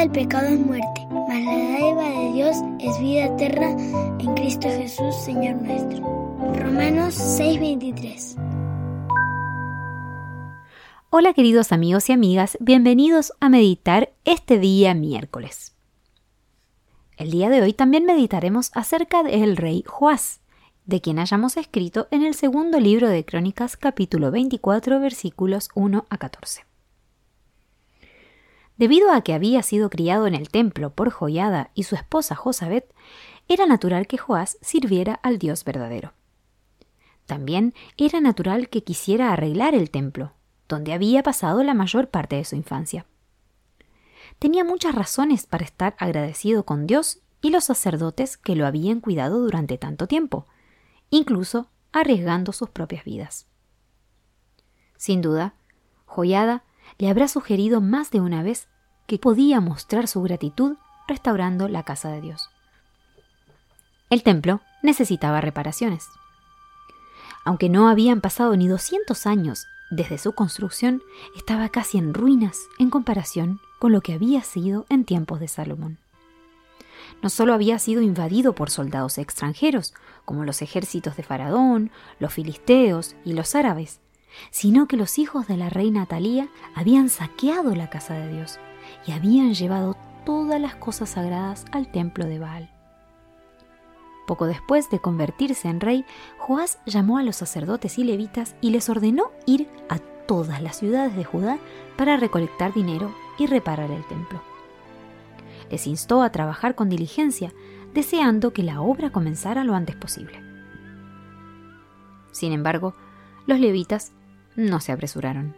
del pecado es muerte, mas la dádiva de Dios es vida eterna en Cristo Jesús, Señor nuestro. Romanos 6:23 Hola queridos amigos y amigas, bienvenidos a meditar este día miércoles. El día de hoy también meditaremos acerca del rey Joás, de quien hayamos escrito en el segundo libro de Crónicas capítulo 24 versículos 1 a 14. Debido a que había sido criado en el templo por Joyada y su esposa Josabet, era natural que Joás sirviera al Dios verdadero. También era natural que quisiera arreglar el templo, donde había pasado la mayor parte de su infancia. Tenía muchas razones para estar agradecido con Dios y los sacerdotes que lo habían cuidado durante tanto tiempo, incluso arriesgando sus propias vidas. Sin duda, Joyada le habrá sugerido más de una vez que podía mostrar su gratitud restaurando la casa de Dios. El templo necesitaba reparaciones. Aunque no habían pasado ni 200 años desde su construcción, estaba casi en ruinas en comparación con lo que había sido en tiempos de Salomón. No solo había sido invadido por soldados extranjeros, como los ejércitos de Faraón, los filisteos y los árabes, sino que los hijos de la reina Talía habían saqueado la casa de Dios y habían llevado todas las cosas sagradas al templo de Baal. Poco después de convertirse en rey, Joás llamó a los sacerdotes y levitas y les ordenó ir a todas las ciudades de Judá para recolectar dinero y reparar el templo. Les instó a trabajar con diligencia, deseando que la obra comenzara lo antes posible. Sin embargo, los levitas no se apresuraron.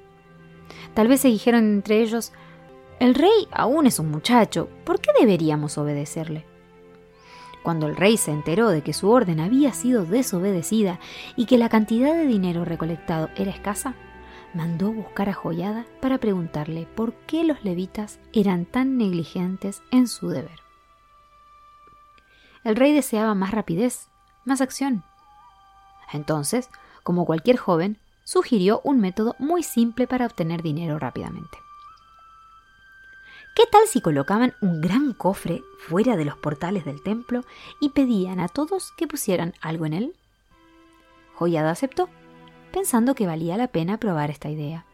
Tal vez se dijeron entre ellos, el rey aún es un muchacho, ¿por qué deberíamos obedecerle? Cuando el rey se enteró de que su orden había sido desobedecida y que la cantidad de dinero recolectado era escasa, mandó buscar a Joyada para preguntarle por qué los levitas eran tan negligentes en su deber. El rey deseaba más rapidez, más acción. Entonces, como cualquier joven, sugirió un método muy simple para obtener dinero rápidamente. ¿Qué tal si colocaban un gran cofre fuera de los portales del templo y pedían a todos que pusieran algo en él? Joyada aceptó, pensando que valía la pena probar esta idea.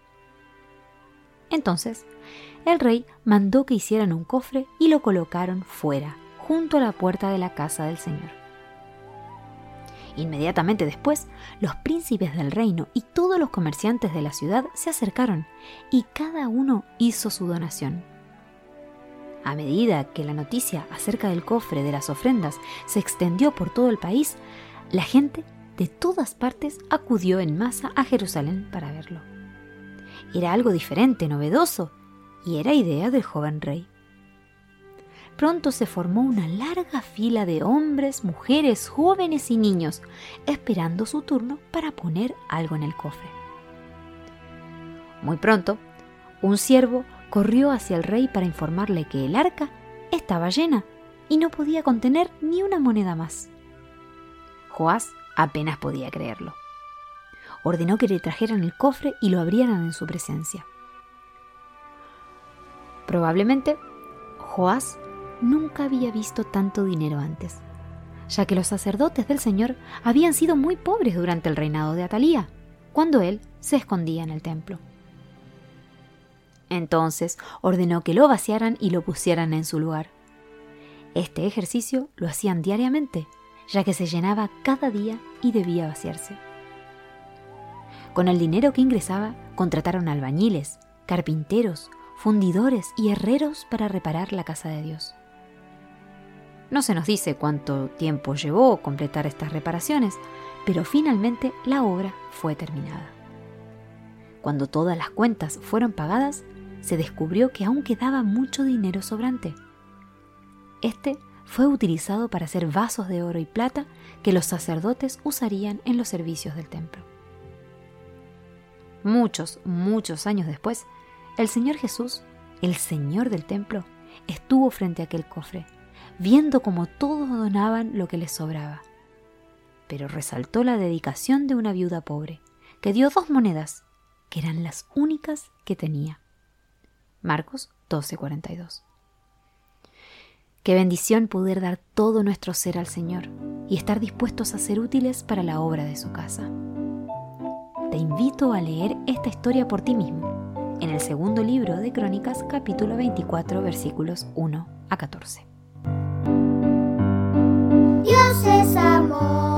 Entonces, el rey mandó que hicieran un cofre y lo colocaron fuera, junto a la puerta de la casa del Señor. Inmediatamente después, los príncipes del reino y todos los comerciantes de la ciudad se acercaron y cada uno hizo su donación. A medida que la noticia acerca del cofre de las ofrendas se extendió por todo el país, la gente de todas partes acudió en masa a Jerusalén para verlo. Era algo diferente, novedoso, y era idea del joven rey. Pronto se formó una larga fila de hombres, mujeres, jóvenes y niños, esperando su turno para poner algo en el cofre. Muy pronto, un siervo corrió hacia el rey para informarle que el arca estaba llena y no podía contener ni una moneda más. Joás apenas podía creerlo. Ordenó que le trajeran el cofre y lo abrieran en su presencia. Probablemente, Joás nunca había visto tanto dinero antes, ya que los sacerdotes del Señor habían sido muy pobres durante el reinado de Atalía, cuando él se escondía en el templo. Entonces ordenó que lo vaciaran y lo pusieran en su lugar. Este ejercicio lo hacían diariamente, ya que se llenaba cada día y debía vaciarse. Con el dinero que ingresaba, contrataron albañiles, carpinteros, fundidores y herreros para reparar la casa de Dios. No se nos dice cuánto tiempo llevó completar estas reparaciones, pero finalmente la obra fue terminada. Cuando todas las cuentas fueron pagadas, se descubrió que aún quedaba mucho dinero sobrante. Este fue utilizado para hacer vasos de oro y plata que los sacerdotes usarían en los servicios del templo. Muchos, muchos años después, el Señor Jesús, el Señor del templo, estuvo frente a aquel cofre, viendo cómo todos donaban lo que les sobraba. Pero resaltó la dedicación de una viuda pobre, que dio dos monedas, que eran las únicas que tenía. Marcos 12:42. Qué bendición poder dar todo nuestro ser al Señor y estar dispuestos a ser útiles para la obra de su casa. Te invito a leer esta historia por ti mismo en el segundo libro de Crónicas capítulo 24 versículos 1 a 14. Es amor.